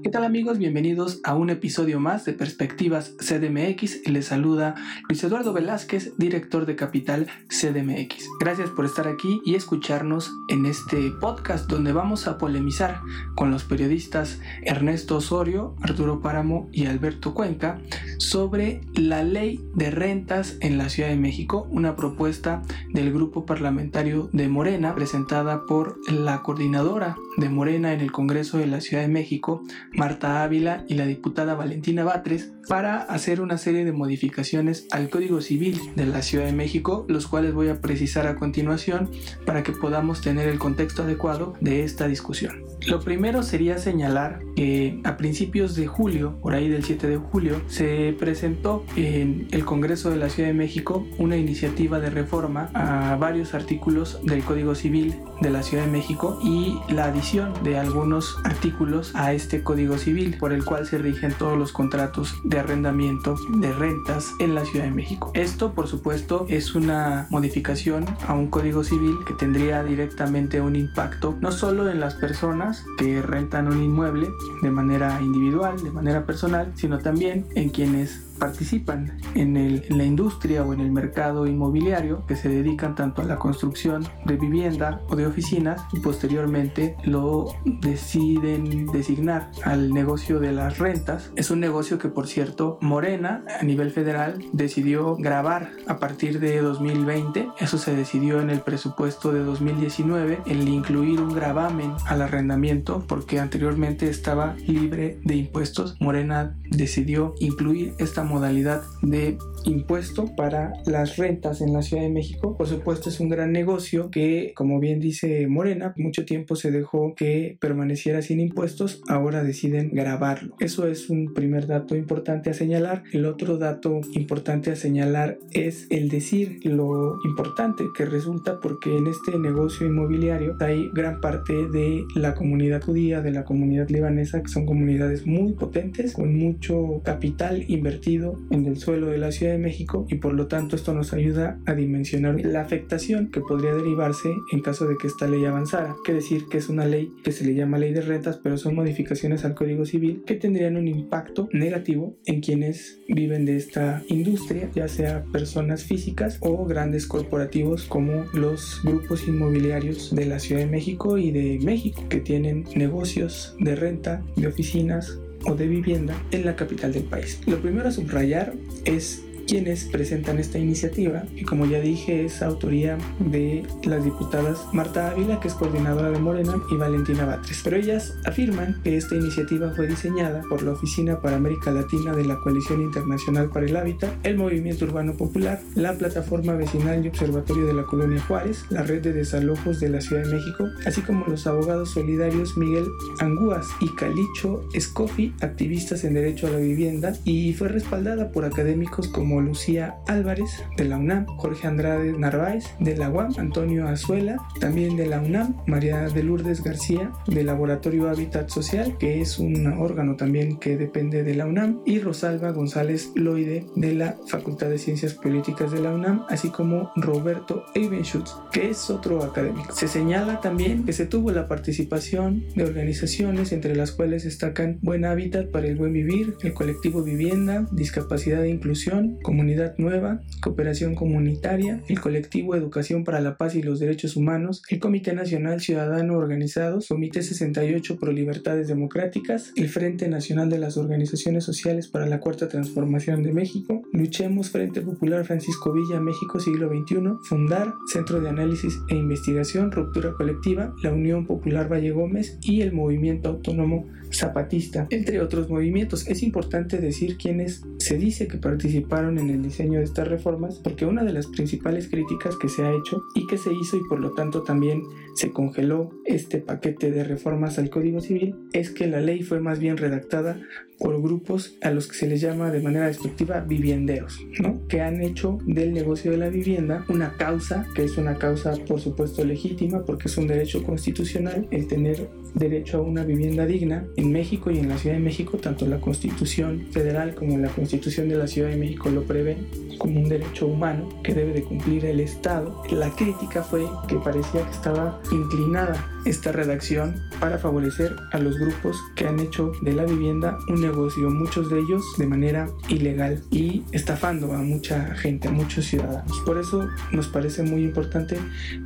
¿Qué tal amigos? Bienvenidos a un episodio más de Perspectivas CDMX. Les saluda Luis Eduardo Velázquez, director de Capital CDMX. Gracias por estar aquí y escucharnos en este podcast donde vamos a polemizar con los periodistas Ernesto Osorio, Arturo Páramo y Alberto Cuenca sobre la ley de rentas en la Ciudad de México, una propuesta del grupo parlamentario de Morena presentada por la coordinadora de Morena en el Congreso de la Ciudad de México, Marta Ávila y la diputada Valentina Batres para hacer una serie de modificaciones al Código Civil de la Ciudad de México, los cuales voy a precisar a continuación para que podamos tener el contexto adecuado de esta discusión. Lo primero sería señalar que a principios de julio, por ahí del 7 de julio, se presentó en el Congreso de la Ciudad de México una iniciativa de reforma a varios artículos del Código Civil de la Ciudad de México y la adición de algunos artículos a este Código Civil por el cual se rigen todos los contratos de arrendamiento de rentas en la Ciudad de México. Esto, por supuesto, es una modificación a un Código Civil que tendría directamente un impacto no solo en las personas que rentan un inmueble de manera individual, de manera personal, sino también en quienes participan en, el, en, la industria o en el mercado inmobiliario que se dedican tanto a la construcción de vivienda o de oficinas y posteriormente lo deciden designar al negocio de las rentas. Es un negocio que por cierto Morena a nivel federal decidió grabar a partir de 2020. Eso se decidió en el presupuesto de 2019 el incluir un gravamen al arrendamiento porque anteriormente estaba libre de impuestos. Morena decidió incluir esta modalidad de impuesto para las rentas en la Ciudad de México. Por supuesto es un gran negocio que, como bien dice Morena, mucho tiempo se dejó que permaneciera sin impuestos, ahora deciden grabarlo. Eso es un primer dato importante a señalar. El otro dato importante a señalar es el decir lo importante que resulta porque en este negocio inmobiliario hay gran parte de la comunidad judía, de la comunidad libanesa, que son comunidades muy potentes, con mucho capital invertido en el suelo de la Ciudad de México y por lo tanto esto nos ayuda a dimensionar la afectación que podría derivarse en caso de que esta ley avanzara. Que decir que es una ley que se le llama ley de rentas, pero son modificaciones al Código Civil que tendrían un impacto negativo en quienes viven de esta industria, ya sea personas físicas o grandes corporativos como los grupos inmobiliarios de la Ciudad de México y de México que tienen negocios de renta de oficinas o de vivienda en la capital del país. Lo primero a subrayar es quienes presentan esta iniciativa y como ya dije es autoría de las diputadas Marta Ávila que es coordinadora de Morena y Valentina Batres. Pero ellas afirman que esta iniciativa fue diseñada por la Oficina para América Latina de la Coalición Internacional para el Hábitat, el Movimiento Urbano Popular, la Plataforma Vecinal y Observatorio de la Colonia Juárez, la Red de Desalojos de la Ciudad de México, así como los abogados solidarios Miguel Angúas y Calicho Escofi, activistas en derecho a la vivienda, y fue respaldada por académicos como Lucía Álvarez de la UNAM, Jorge Andrade Narváez de la UAM, Antonio Azuela también de la UNAM, María de Lourdes García del Laboratorio Hábitat Social, que es un órgano también que depende de la UNAM, y Rosalba González Loide de la Facultad de Ciencias Políticas de la UNAM, así como Roberto Eibenschutz, que es otro académico. Se señala también que se tuvo la participación de organizaciones entre las cuales destacan Buen Hábitat para el Buen Vivir, el colectivo Vivienda, Discapacidad e Inclusión, Comunidad Nueva, Cooperación Comunitaria, el colectivo Educación para la Paz y los Derechos Humanos, el Comité Nacional Ciudadano Organizados, Comité 68 Pro Libertades Democráticas, el Frente Nacional de las Organizaciones Sociales para la Cuarta Transformación de México, Luchemos Frente Popular Francisco Villa México siglo XXI, Fundar, Centro de Análisis e Investigación, Ruptura Colectiva, la Unión Popular Valle Gómez y el Movimiento Autónomo Zapatista, entre otros movimientos. Es importante decir quiénes se dice que participaron en el diseño de estas reformas, porque una de las principales críticas que se ha hecho y que se hizo y por lo tanto también se congeló este paquete de reformas al Código Civil es que la ley fue más bien redactada por grupos a los que se les llama de manera despectiva vivienderos, ¿no? que han hecho del negocio de la vivienda una causa, que es una causa por supuesto legítima porque es un derecho constitucional el tener derecho a una vivienda digna en México y en la Ciudad de México, tanto la Constitución federal como la Constitución de la Ciudad de México lo prevén como un derecho humano que debe de cumplir el Estado. La crítica fue que parecía que estaba inclinada esta redacción para favorecer a los grupos que han hecho de la vivienda un negocio, muchos de ellos de manera ilegal y estafando a mucha gente, a muchos ciudadanos. Por eso nos parece muy importante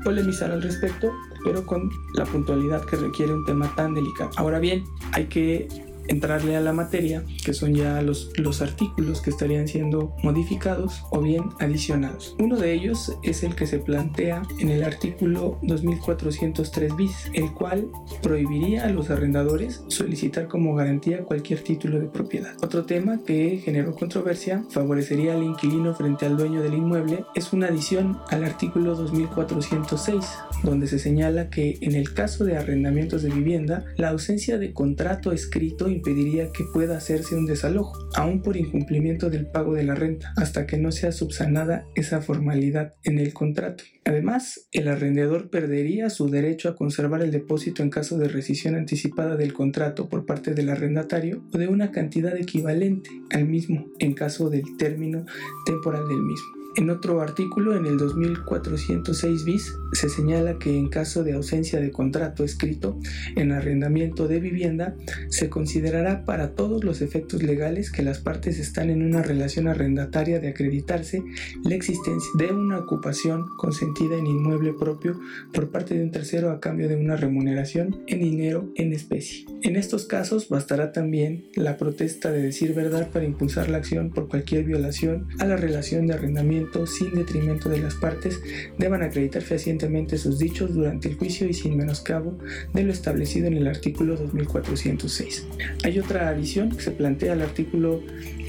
polemizar al respecto, pero con la puntualidad que requiere un tema tan delicado. Ahora bien, hay que entrarle a la materia, que son ya los, los artículos que estarían siendo modificados o bien adicionados. Uno de ellos es el que se plantea en el artículo 2403 bis, el cual prohibiría a los arrendadores solicitar como garantía cualquier título de propiedad. Otro tema que generó controversia, favorecería al inquilino frente al dueño del inmueble, es una adición al artículo 2406, donde se señala que en el caso de arrendamientos de vivienda, la ausencia de contrato escrito impediría que pueda hacerse un desalojo, aún por incumplimiento del pago de la renta, hasta que no sea subsanada esa formalidad en el contrato. Además, el arrendador perdería su derecho a conservar el depósito en caso de rescisión anticipada del contrato por parte del arrendatario o de una cantidad equivalente al mismo en caso del término temporal del mismo. En otro artículo, en el 2406 bis, se señala que en caso de ausencia de contrato escrito en arrendamiento de vivienda, se considerará para todos los efectos legales que las partes están en una relación arrendataria de acreditarse la existencia de una ocupación consentida en inmueble propio por parte de un tercero a cambio de una remuneración en dinero en especie. En estos casos bastará también la protesta de decir verdad para impulsar la acción por cualquier violación a la relación de arrendamiento sin detrimento de las partes, deban acreditar fehacientemente sus dichos durante el juicio y sin menoscabo de lo establecido en el artículo 2406. Hay otra adición que se plantea al artículo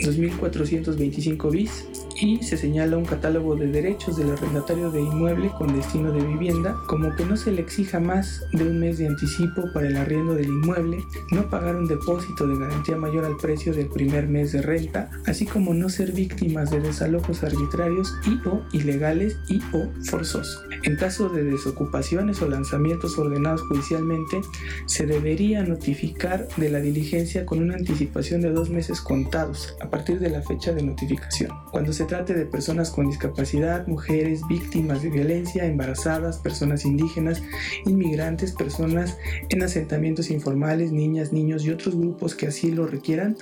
2425 bis y se señala un catálogo de derechos del arrendatario de inmueble con destino de vivienda, como que no se le exija más de un mes de anticipo para el arriendo del inmueble, no pagar un depósito de garantía mayor al precio del primer mes de renta, así como no ser víctimas de desalojos arbitrarios y o ilegales y o forzosos. En caso de desocupaciones o lanzamientos ordenados judicialmente, se debería notificar de la diligencia con una anticipación de dos meses contados a partir de la fecha de notificación. Cuando se trate de personas con discapacidad, mujeres víctimas de violencia, embarazadas, personas indígenas, inmigrantes, personas en asentamientos informales, niñas, niños y otros grupos que así lo requieran,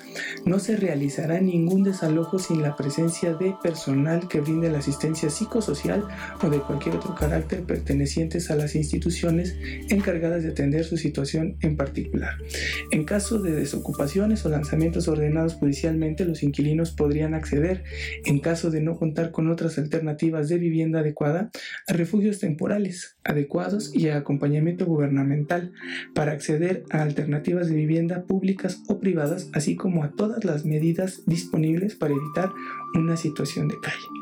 no se realizará ningún desalojo sin la presencia de personal que brinde la asistencia psicosocial o de cualquier otro carácter pertenecientes a las instituciones encargadas de atender su situación en particular. En caso de desocupaciones o lanzamientos ordenados judicialmente, los inquilinos podrían acceder, en caso de no contar con otras alternativas de vivienda adecuada, a refugios temporales adecuados y a acompañamiento gubernamental para acceder a alternativas de vivienda públicas o privadas, así como a todas las medidas disponibles para evitar una situación de calle.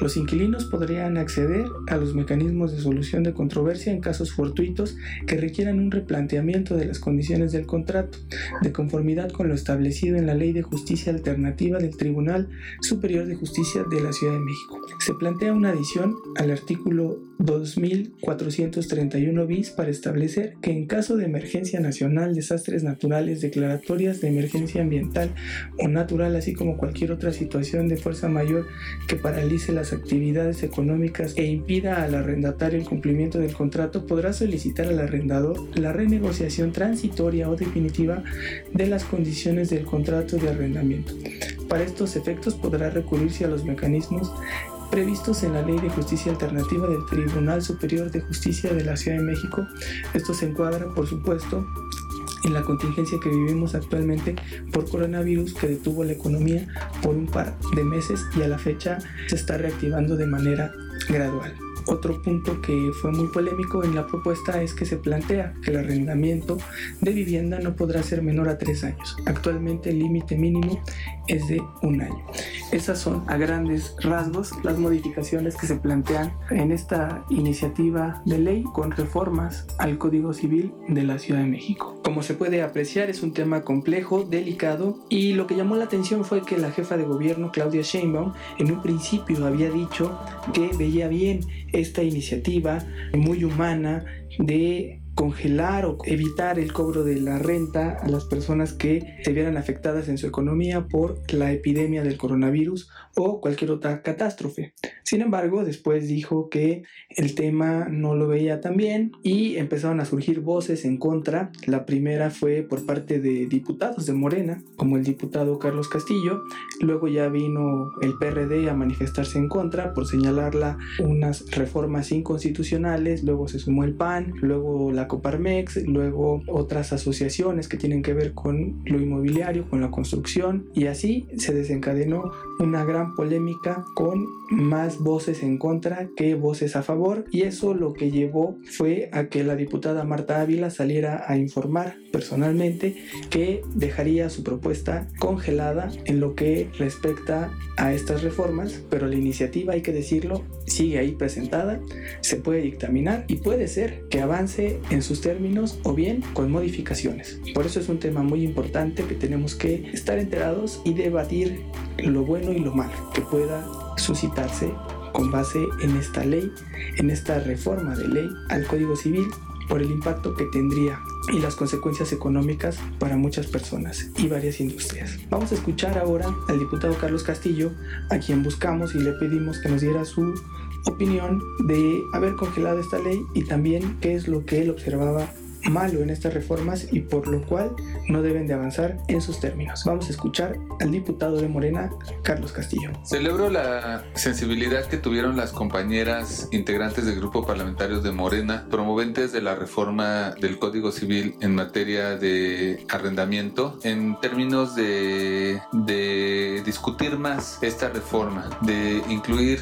Los inquilinos podrían acceder a los mecanismos de solución de controversia en casos fortuitos que requieran un replanteamiento de las condiciones del contrato, de conformidad con lo establecido en la Ley de Justicia Alternativa del Tribunal Superior de Justicia de la Ciudad de México. Se plantea una adición al artículo 2431 bis para establecer que en caso de emergencia nacional, desastres naturales, declaratorias de emergencia ambiental o natural, así como cualquier otra situación de fuerza mayor que paralice las actividades económicas e impida al arrendatario el cumplimiento del contrato, podrá solicitar al arrendador la renegociación transitoria o definitiva de las condiciones del contrato de arrendamiento. Para estos efectos podrá recurrirse a los mecanismos previstos en la Ley de Justicia Alternativa del Tribunal Superior de Justicia de la Ciudad de México. Esto se encuadra, por supuesto, en la contingencia que vivimos actualmente por coronavirus que detuvo la economía por un par de meses y a la fecha se está reactivando de manera gradual. Otro punto que fue muy polémico en la propuesta es que se plantea que el arrendamiento de vivienda no podrá ser menor a tres años. Actualmente el límite mínimo es de un año. Esas son a grandes rasgos las modificaciones que se plantean en esta iniciativa de ley con reformas al Código Civil de la Ciudad de México Como se puede apreciar es un tema complejo, delicado y lo que llamó la atención fue que la jefa de gobierno Claudia Sheinbaum en un principio había dicho que veía bien esta iniciativa muy humana de congelar o evitar el cobro de la renta a las personas que se vieran afectadas en su economía por la epidemia del coronavirus o cualquier otra catástrofe. Sin embargo, después dijo que el tema no lo veía tan bien y empezaron a surgir voces en contra. La primera fue por parte de diputados de Morena, como el diputado Carlos Castillo. Luego ya vino el PRD a manifestarse en contra por señalarla unas reformas inconstitucionales. Luego se sumó el PAN, luego la Coparmex, luego otras asociaciones que tienen que ver con lo inmobiliario, con la construcción y así se desencadenó una gran polémica con más voces en contra que voces a favor y eso lo que llevó fue a que la diputada Marta Ávila saliera a informar personalmente que dejaría su propuesta congelada en lo que respecta a estas reformas, pero la iniciativa, hay que decirlo, sigue ahí presentada, se puede dictaminar y puede ser que avance en sus términos o bien con modificaciones. Por eso es un tema muy importante que tenemos que estar enterados y debatir lo bueno y lo malo que pueda suscitarse con base en esta ley, en esta reforma de ley al Código Civil por el impacto que tendría y las consecuencias económicas para muchas personas y varias industrias. Vamos a escuchar ahora al diputado Carlos Castillo, a quien buscamos y le pedimos que nos diera su opinión de haber congelado esta ley y también qué es lo que él observaba malo en estas reformas y por lo cual no deben de avanzar en sus términos. Vamos a escuchar al diputado de Morena, Carlos Castillo. Celebro la sensibilidad que tuvieron las compañeras integrantes del grupo parlamentario de Morena, promoventes de la reforma del Código Civil en materia de arrendamiento, en términos de, de discutir más esta reforma, de incluir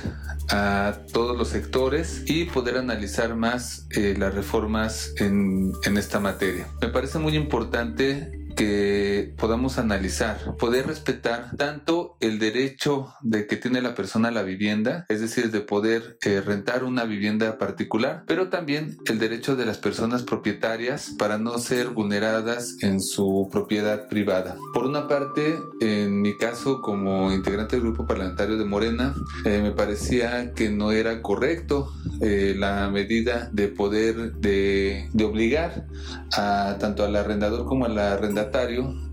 a todos los sectores y poder analizar más eh, las reformas en, en esta materia. Me parece muy importante que podamos analizar, poder respetar tanto el derecho de que tiene la persona a la vivienda, es decir, de poder eh, rentar una vivienda particular, pero también el derecho de las personas propietarias para no ser vulneradas en su propiedad privada. Por una parte, en mi caso como integrante del grupo parlamentario de Morena, eh, me parecía que no era correcto eh, la medida de poder de, de obligar a tanto al arrendador como al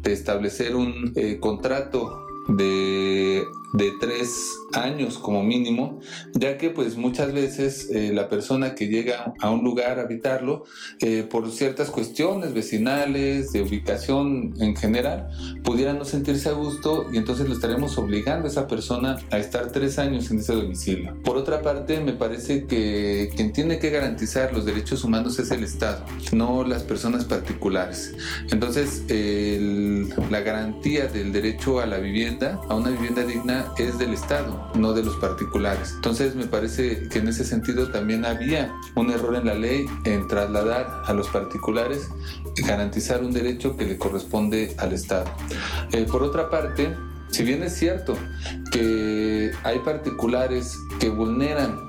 de establecer un eh, contrato de de tres años como mínimo, ya que pues muchas veces eh, la persona que llega a un lugar a habitarlo, eh, por ciertas cuestiones vecinales, de ubicación en general, pudiera no sentirse a gusto y entonces lo estaremos obligando a esa persona a estar tres años en ese domicilio. Por otra parte, me parece que quien tiene que garantizar los derechos humanos es el Estado, no las personas particulares. Entonces, la garantía del derecho a la vivienda, a una vivienda digna, es del Estado, no de los particulares. Entonces me parece que en ese sentido también había un error en la ley en trasladar a los particulares y garantizar un derecho que le corresponde al Estado. Eh, por otra parte, si bien es cierto que hay particulares que vulneran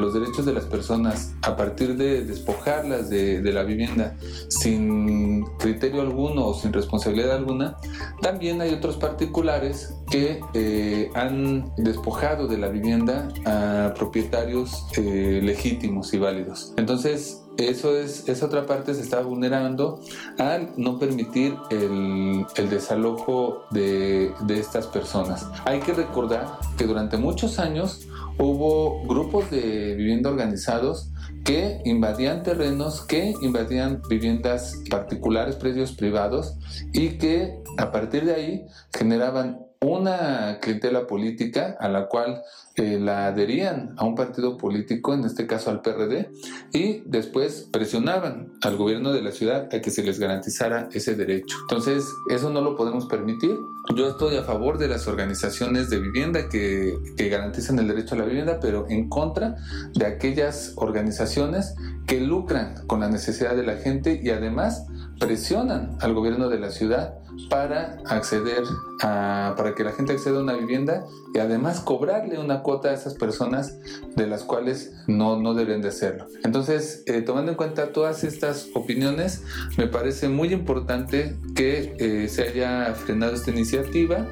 los derechos de las personas a partir de despojarlas de, la vivienda sin criterio alguno o sin responsabilidad alguna, también hay otros particulares que eh, han despojado de la vivienda a propietarios eh, legítimos y válidos. Entonces, eso es, esa otra parte se está vulnerando al no permitir el, desalojo de, de estas personas. Hay que recordar que durante muchos años hubo grupos de vivienda organizados que invadían terrenos, que invadían viviendas particulares, predios privados y que a partir de ahí generaban una clientela política a la cual la adherían a un partido político, en este caso al PRD, y después presionaban al gobierno de la ciudad a que se les garantizara ese derecho. Entonces, eso no lo podemos permitir. Yo estoy a favor de las organizaciones de vivienda que, que garantizan el derecho a la vivienda, pero en contra de aquellas organizaciones que lucran con la necesidad de la gente y además presionan al gobierno de la ciudad para acceder para que la gente acceda a una vivienda y además cobrarle una cuota a esas personas de las cuales no, no deben de hacerlo. Entonces, eh, tomando en cuenta todas estas opiniones, me parece muy importante que eh, se haya frenado esta iniciativa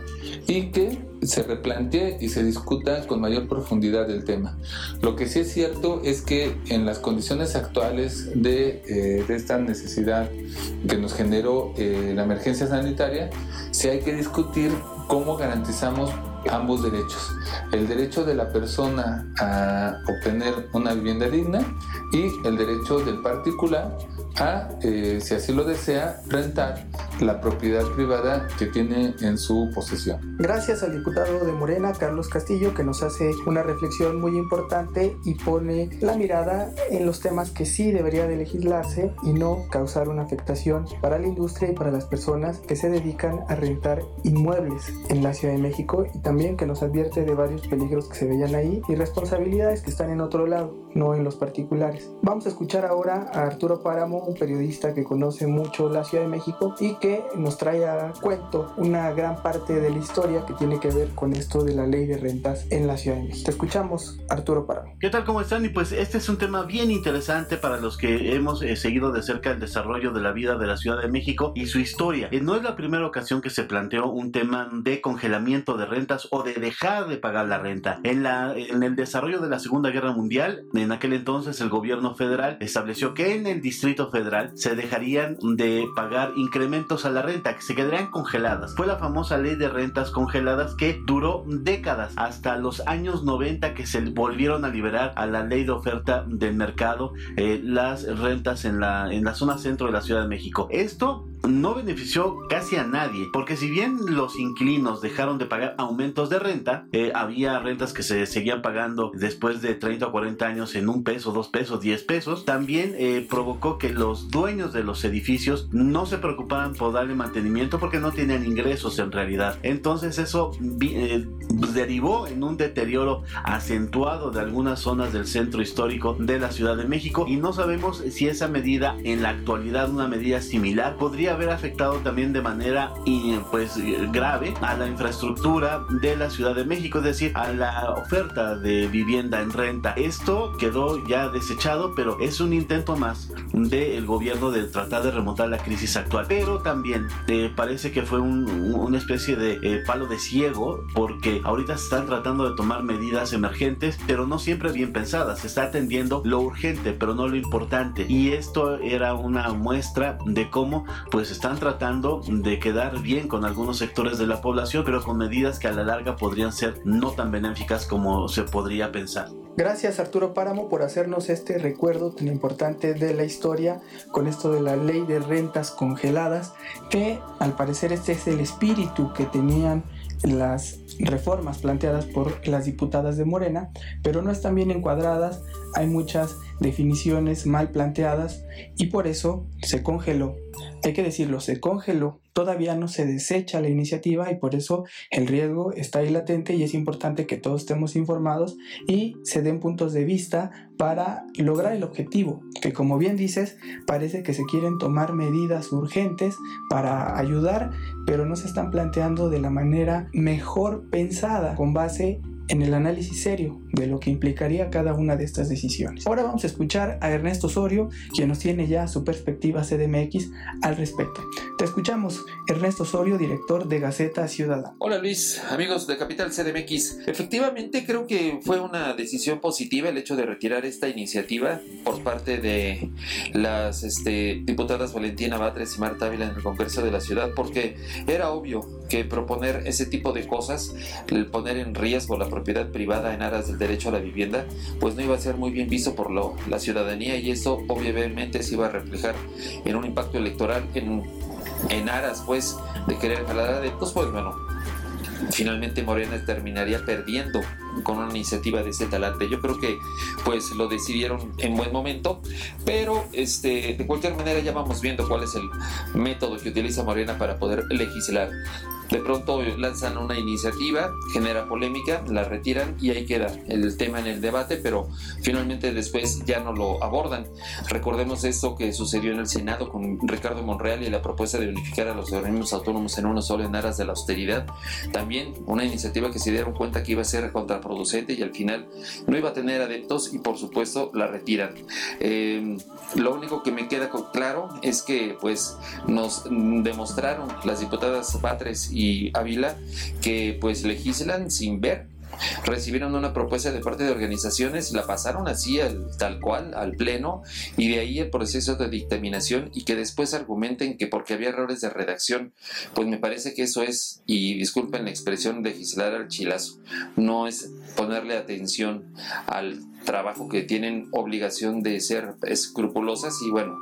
y que se replantee y se discuta con mayor profundidad el tema. Lo que sí es cierto es que en las condiciones actuales de, eh, de esta necesidad que nos generó la emergencia sanitaria, sí hay que discutir cómo garantizamos ambos derechos. El derecho de la persona a obtener una vivienda digna y el derecho del particular a, eh, si así lo desea, rentar la propiedad privada que tiene en su posesión. Gracias al diputado de Morena, Carlos Castillo, que nos hace una reflexión muy importante y pone la mirada en los temas que sí debería de legislarse y no causar una afectación para la industria y para las personas que se dedican a rentar inmuebles en la Ciudad de México y también que nos advierte de varios peligros que se veían ahí y responsabilidades que están en otro lado, no en los particulares. Vamos a escuchar ahora a Arturo Páramo, un periodista que conoce mucho la Ciudad de México y que nos trae a cuento una gran parte de la historia que tiene que ver con esto de la ley de rentas en la Ciudad de México. Te escuchamos, Arturo Paramo. ¿Qué tal? ¿Cómo están? Y pues este es un tema bien interesante para los que hemos eh, seguido de cerca el desarrollo de la vida de la Ciudad de México y su historia. Eh, no es la primera ocasión que se planteó un tema de congelamiento de rentas o de dejar de pagar la renta. En, la, en el desarrollo de la Segunda Guerra Mundial, en aquel entonces el gobierno federal estableció que en el Distrito Federal se dejarían de pagar incrementos a la renta, que se quedarían congeladas. Fue la famosa ley de rentas congeladas que duró décadas, hasta los años 90 que se volvieron a liberar a la ley de oferta del mercado eh, las rentas en la, en la zona centro de la Ciudad de México. Esto no benefició casi a nadie, porque si bien los inquilinos dejaron de pagar aumentos de renta, eh, había rentas que se seguían pagando después de 30 o 40 años en un peso, dos pesos, 10 pesos, también eh, provocó que los dueños de los edificios no se preocuparan por darle mantenimiento porque no tenían ingresos en realidad. Entonces eso eh, derivó en un deterioro acentuado de algunas zonas del centro histórico de la Ciudad de México y no sabemos si esa medida en la actualidad, una medida similar, podría haber afectado también de manera pues grave a la infraestructura de la Ciudad de México, es decir, a la oferta de vivienda en renta. Esto quedó ya desechado, pero es un intento más del gobierno de tratar de remontar la crisis actual. Pero también eh, parece que fue una especie de eh, palo de ciego porque ahorita se están tratando de tomar medidas emergentes, pero no siempre bien pensadas. Se está atendiendo lo urgente, pero no lo importante. Y esto era una muestra de cómo pues pues están tratando de quedar bien con algunos sectores de la población, pero con medidas que a la larga podrían ser no tan benéficas como se podría pensar. Gracias Arturo Páramo por hacernos este recuerdo tan importante de la historia con esto de la ley de rentas congeladas, que al parecer este es el espíritu que tenían las reformas planteadas por las diputadas de Morena, pero no están bien encuadradas, hay muchas definiciones mal planteadas y por eso se congeló hay que decirlo, se congeló, todavía no se desecha la iniciativa y por eso el riesgo está ahí latente y es importante que todos estemos informados y se den puntos de vista para lograr el objetivo, que como bien dices, parece que se quieren tomar medidas urgentes para ayudar, pero no se están planteando de la manera mejor pensada con base en el análisis serio de lo que implicaría cada una de estas decisiones. Ahora vamos a escuchar a Ernesto Osorio, quien nos tiene ya su perspectiva CDMX al respecto. Te escuchamos, Ernesto Osorio, director de Gaceta Ciudadana. Hola Luis, amigos de Capital CDMX. Efectivamente creo que fue una decisión positiva el hecho de retirar esta iniciativa por parte de las este, diputadas Valentina Batres y Marta Ávila en el Congreso de la Ciudad, porque era obvio que proponer ese tipo de cosas, el poner en riesgo la propiedad privada en aras del derecho a la vivienda, pues no iba a ser muy bien visto por lo, la ciudadanía y eso obviamente se iba a reflejar en un impacto electoral en, en aras pues de querer jalar adeptos, pues bueno, finalmente Morena terminaría perdiendo con una iniciativa de ese talante. Yo creo que pues lo decidieron en buen momento, pero este, de cualquier manera ya vamos viendo cuál es el método que utiliza Morena para poder legislar. De pronto lanzan una iniciativa, genera polémica, la retiran y ahí queda el tema en el debate, pero finalmente después ya no lo abordan. Recordemos esto que sucedió en el Senado con Ricardo Monreal y la propuesta de unificar a los organismos autónomos en uno solo en aras de la austeridad. También una iniciativa que se dieron cuenta que iba a ser contra contraproducente y al final no iba a tener adeptos y por supuesto la retiran. Em, lo único que me queda claro es que pues nos demostraron las diputadas Batres y Ávila que pues legislan sin ver. Recibieron una propuesta de parte de organizaciones, la pasaron así al, tal cual al pleno y de ahí el proceso de dictaminación y que después argumenten que porque había errores de redacción, pues me parece que eso es, y disculpen la expresión, legislar al chilazo, no es ponerle atención al trabajo que tienen obligación de ser escrupulosas y bueno,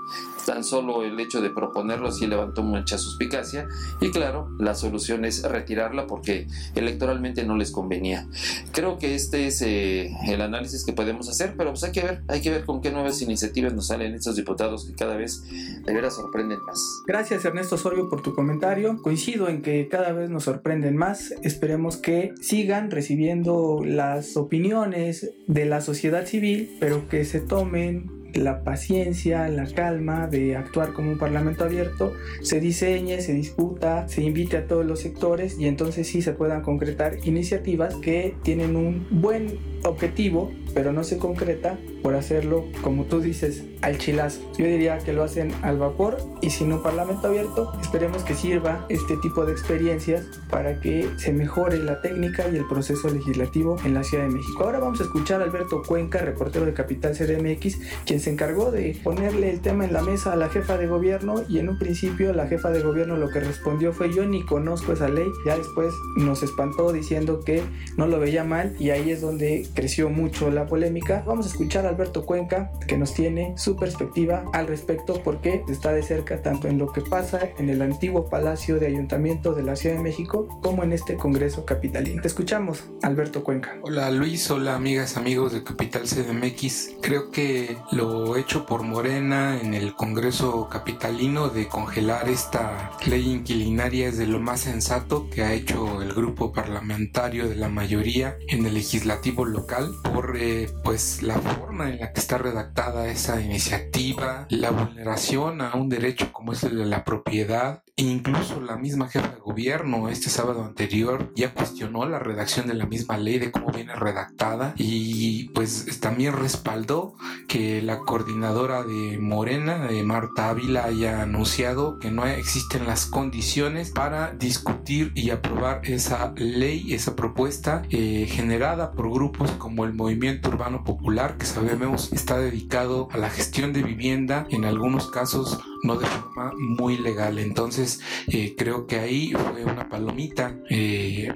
tan solo el hecho de proponerlo sí levantó mucha suspicacia y claro, la solución es retirarla porque electoralmente no les convenía. Creo que este es eh, el análisis que podemos hacer, pero pues hay que ver, hay que ver con qué nuevas iniciativas nos salen estos diputados que cada vez de veras sorprenden más. Gracias Ernesto Osorio por tu comentario. Coincido en que cada vez nos sorprenden más. Esperemos que sigan recibiendo las opiniones de la sociedad civil, pero que se tomen la paciencia, la calma de actuar como un parlamento abierto, se diseñe, se discuta, se invite a todos los sectores y entonces sí se puedan concretar iniciativas que tienen un buen objetivo, pero no se concreta por hacerlo, como tú dices, al chilazo. Yo diría que lo hacen al vapor y si no parlamento abierto, esperemos que sirva este tipo de experiencias para que se mejore la técnica y el proceso legislativo en la Ciudad de México. Ahora vamos a escuchar a Alberto Cuenca, reportero de Capital CDMX, quien se encargó de ponerle el tema en la mesa a la jefa de gobierno y en un principio la jefa de gobierno lo que respondió fue yo ni conozco esa ley, ya después nos espantó diciendo que no lo veía mal y ahí es donde creció mucho la polémica. Vamos a escuchar a Alberto Cuenca que nos tiene su perspectiva al respecto porque está de cerca tanto en lo que pasa en el antiguo Palacio de Ayuntamiento de la Ciudad de México como en este Congreso Capitalino. Te escuchamos, Alberto Cuenca. Hola Luis, hola amigas, amigos de Capital CDMX. Creo que lo hecho por Morena en el Congreso Capitalino de congelar esta ley inquilinaria es de lo más sensato que ha hecho el grupo parlamentario de la mayoría en el legislativo local por eh, pues la forma en la que está redactada esa iniciativa, la vulneración a un derecho como es el de la propiedad e incluso la misma jefa de gobierno este sábado anterior ya cuestionó la redacción de la misma ley de cómo viene redactada y pues también respaldó que la coordinadora de Morena, de Marta Ávila, haya anunciado que no existen las condiciones para discutir y aprobar esa ley, esa propuesta eh, generada por grupos como el Movimiento Urbano Popular, que sabemos está dedicado a la gestión de vivienda, en algunos casos no de forma muy legal. Entonces, eh, creo que ahí fue una palomita eh,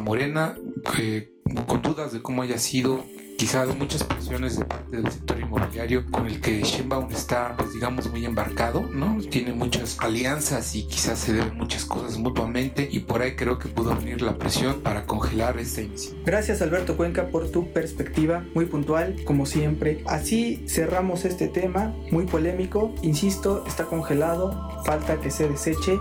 Morena, eh, con dudas de cómo haya sido quizás muchas presiones de parte del sector inmobiliario con el que Sheinbaum está, pues digamos, muy embarcado, ¿no? Tiene muchas alianzas y quizás se deben muchas cosas mutuamente y por ahí creo que pudo venir la presión para congelar esta iniciativa. Gracias Alberto Cuenca por tu perspectiva muy puntual, como siempre. Así cerramos este tema, muy polémico, insisto, está congelado, falta que se deseche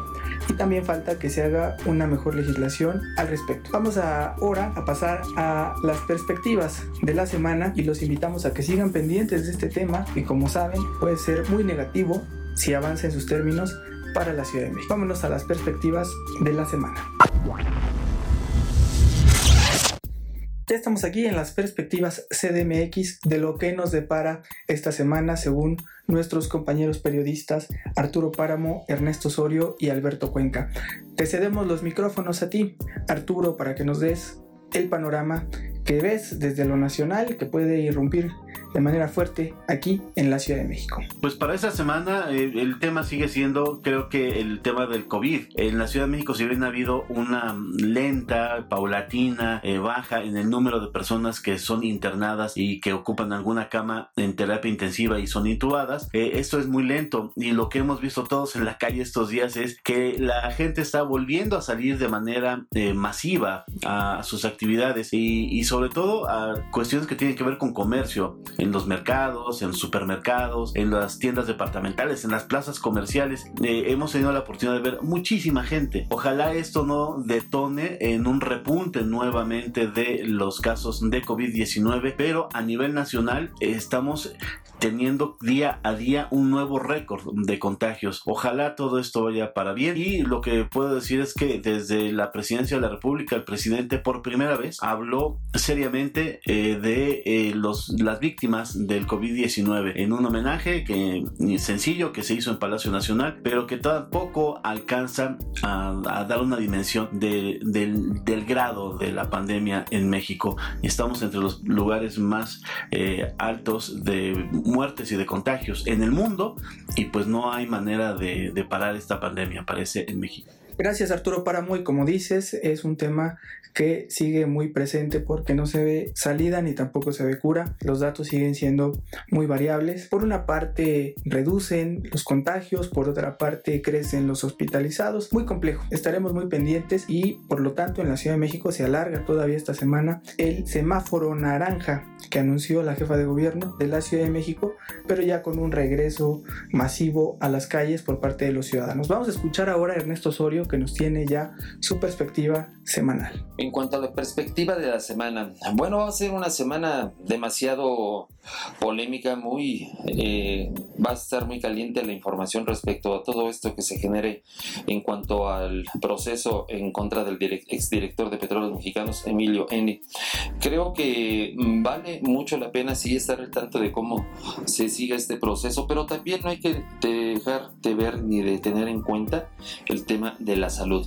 y también falta que se haga una mejor legislación al respecto. Vamos ahora a pasar a las perspectivas de la semana y los invitamos a que sigan pendientes de este tema que como saben puede ser muy negativo si avanza en sus términos para la Ciudad de México. Vámonos a las perspectivas de la semana. Ya estamos aquí en las perspectivas CDMX de lo que nos depara esta semana según nuestros compañeros periodistas Arturo Páramo, Ernesto Osorio y Alberto Cuenca. Te cedemos los micrófonos a ti, Arturo, para que nos des el panorama que ves desde lo nacional que puede irrumpir de manera fuerte aquí en la Ciudad de México. Pues para esta semana eh, el tema sigue siendo, creo que el tema del COVID. En la Ciudad de México, si bien ha habido una lenta, paulatina, eh, baja en el número de personas que son internadas y que ocupan alguna cama en terapia intensiva y son intubadas, eh, esto es muy lento y lo que hemos visto todos en la calle estos días es que la gente está volviendo a salir de manera masiva a sus actividades y, y sobre todo a cuestiones que tienen que ver con comercio en los mercados, en supermercados, en las tiendas departamentales, en las plazas comerciales. Eh, hemos tenido la oportunidad de ver muchísima gente. Ojalá esto no detone en un repunte nuevamente de los casos de COVID-19, pero a nivel nacional estamos teniendo día a día un nuevo récord de contagios. Ojalá todo esto vaya para bien y lo que puedo decir es que desde la presidencia de la República el presidente por primera vez habló seriamente eh, de eh, los, las víctimas del COVID-19 en un homenaje que sencillo que se hizo en Palacio Nacional pero que tampoco alcanza a, dar una dimensión del, del, grado de la pandemia en México. Estamos entre los lugares más eh, altos de muertes y de contagios en el mundo y pues no hay manera de, de parar esta pandemia, parece, en México. Gracias Arturo Paramoy, como dices, es un tema que sigue muy presente porque no se ve salida ni tampoco se ve cura. Los datos siguen siendo muy variables. Por una parte reducen los contagios, por otra parte crecen los hospitalizados. Muy complejo. Estaremos muy pendientes y por lo tanto en la Ciudad de México se alarga todavía esta semana el semáforo naranja que anunció la jefa de gobierno de la Ciudad de México, pero ya con un regreso masivo a las calles por parte de los ciudadanos. Vamos a escuchar ahora a Ernesto Osorio que nos tiene ya su perspectiva semanal. En cuanto a la perspectiva de la semana, bueno, va a ser una semana demasiado polémica, muy eh, va a estar muy caliente la información respecto a todo esto que se genere en cuanto al proceso en contra del exdirector de Petróleos Mexicanos, Emilio Eni. Creo que mm, vale mucho la pena sí estar al tanto de cómo se sigue este proceso, pero también no hay que dejar de ver ni de tener en cuenta el tema de la salud.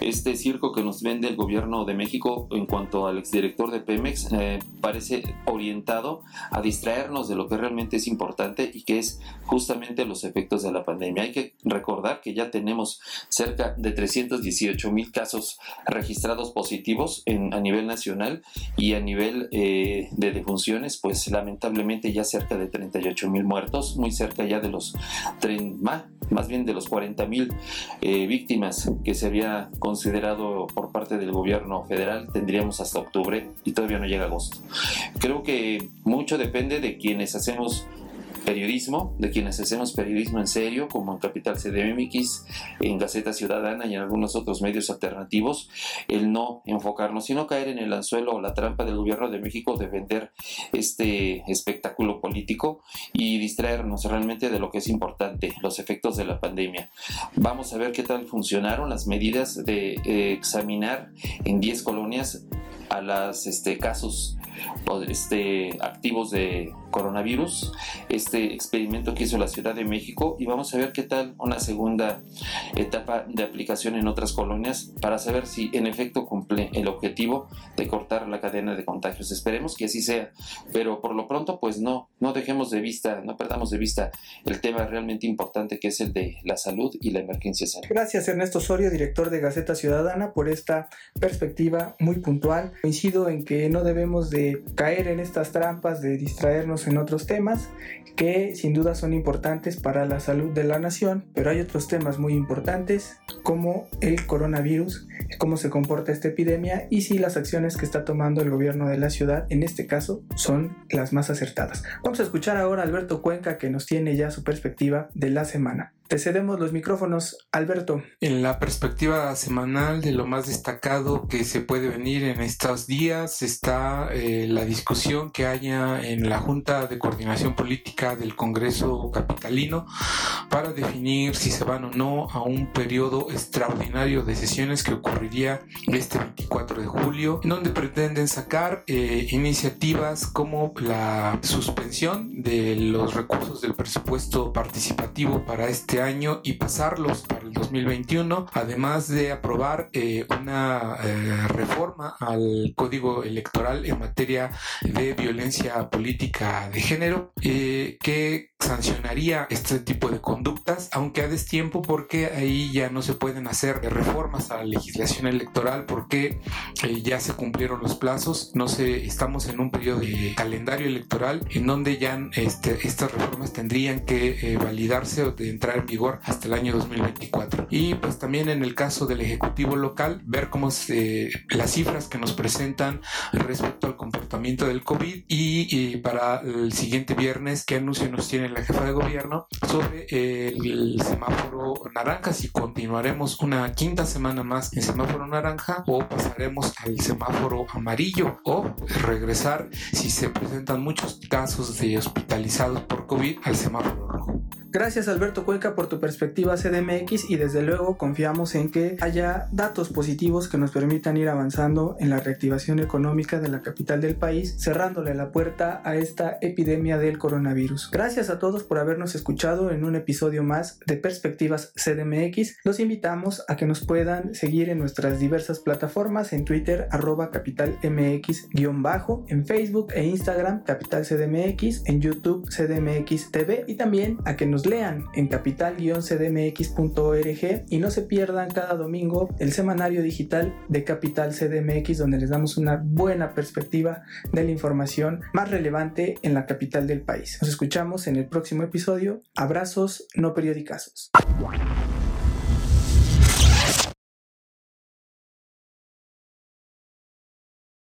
Este circo que nos vende el gobierno de México en cuanto al exdirector de Pemex eh, parece orientado a distraernos de lo que realmente es importante y que es justamente los efectos de la pandemia. Hay que recordar que ya tenemos cerca de 318 mil casos registrados positivos a nivel nacional y a nivel eh, de defunciones, pues lamentablemente ya cerca de 38 mil muertos, muy cerca ya de los más, más bien de los 40 mil eh, víctimas que se había considerado por parte del gobierno federal, tendríamos hasta octubre y todavía no llega agosto. Creo que mucho depende de quienes hacemos periodismo, de quienes hacemos periodismo en serio, como en Capital CDMX, en Gaceta Ciudadana y en algunos otros medios alternativos, el no enfocarnos, sino caer en el anzuelo o la trampa del gobierno de México de vender este espectáculo político y distraernos realmente de lo que es importante, los efectos de la pandemia. Vamos a ver qué tal funcionaron las medidas de eh, examinar en 10 colonias a los este, casos este, activos de coronavirus, este experimento que hizo la Ciudad de México y vamos a ver qué tal una segunda etapa de aplicación en otras colonias para saber si en efecto cumple el objetivo de cortar la cadena de contagios. Esperemos que así sea, pero por lo pronto pues no, no dejemos de vista, no perdamos de vista el tema realmente importante que es el de la salud y la emergencia sanitaria. Gracias Ernesto Osorio, director de Gaceta Ciudadana, por esta perspectiva muy puntual. Coincido en que no debemos de caer en estas trampas de distraernos en otros temas que sin duda son importantes para la salud de la nación, pero hay otros temas muy importantes como el coronavirus, cómo se comporta esta epidemia y si las acciones que está tomando el gobierno de la ciudad en este caso son las más acertadas. Vamos a escuchar ahora a Alberto Cuenca que nos tiene ya su perspectiva de la semana. Te cedemos los micrófonos, Alberto. En la perspectiva semanal de lo más destacado que se puede venir en estos días está eh, la discusión que haya en la Junta de Coordinación Política del Congreso Capitalino para definir si se van o no a un periodo extraordinario de sesiones que ocurriría este 24 de julio, en donde pretenden sacar eh, iniciativas como la suspensión de los recursos del presupuesto participativo para este este año y pasarlos para el 2021, además de aprobar eh, una eh, reforma al código electoral en materia de violencia política de género. Eh, que, que sancionaría este tipo de conductas, aunque a destiempo porque ahí ya no se pueden hacer reformas a la legislación electoral porque eh, ya se cumplieron los plazos, no sé, estamos en un periodo de calendario electoral en donde ya este, estas reformas tendrían que eh, validarse o de entrar en vigor hasta el año 2024. Y pues también en el caso del Ejecutivo local, ver cómo las cifras que nos presentan respecto al comportamiento del COVID y, y para el siguiente viernes anuncio nos tiene la jefa de gobierno sobre el semáforo naranja, si continuaremos una quinta semana más en semáforo naranja o pasaremos al semáforo amarillo o regresar si se presentan muchos casos de hospitalizados por COVID al semáforo. Gracias Alberto Cuenca por tu perspectiva CDMX y desde luego confiamos en que haya datos positivos que nos permitan ir avanzando en la reactivación económica de la capital del país, cerrándole la puerta a esta epidemia del coronavirus. Gracias a todos por habernos escuchado en un episodio más de Perspectivas CDMX. Los invitamos a que nos puedan seguir en nuestras diversas plataformas en Twitter arroba capitalmx-bajo, en Facebook e Instagram Capital CDMX, en YouTube CDMX TV y también a que lean en capital-cdmx.org y no se pierdan cada domingo el semanario digital de Capital CDMX donde les damos una buena perspectiva de la información más relevante en la capital del país. Nos escuchamos en el próximo episodio. Abrazos no periodicazos.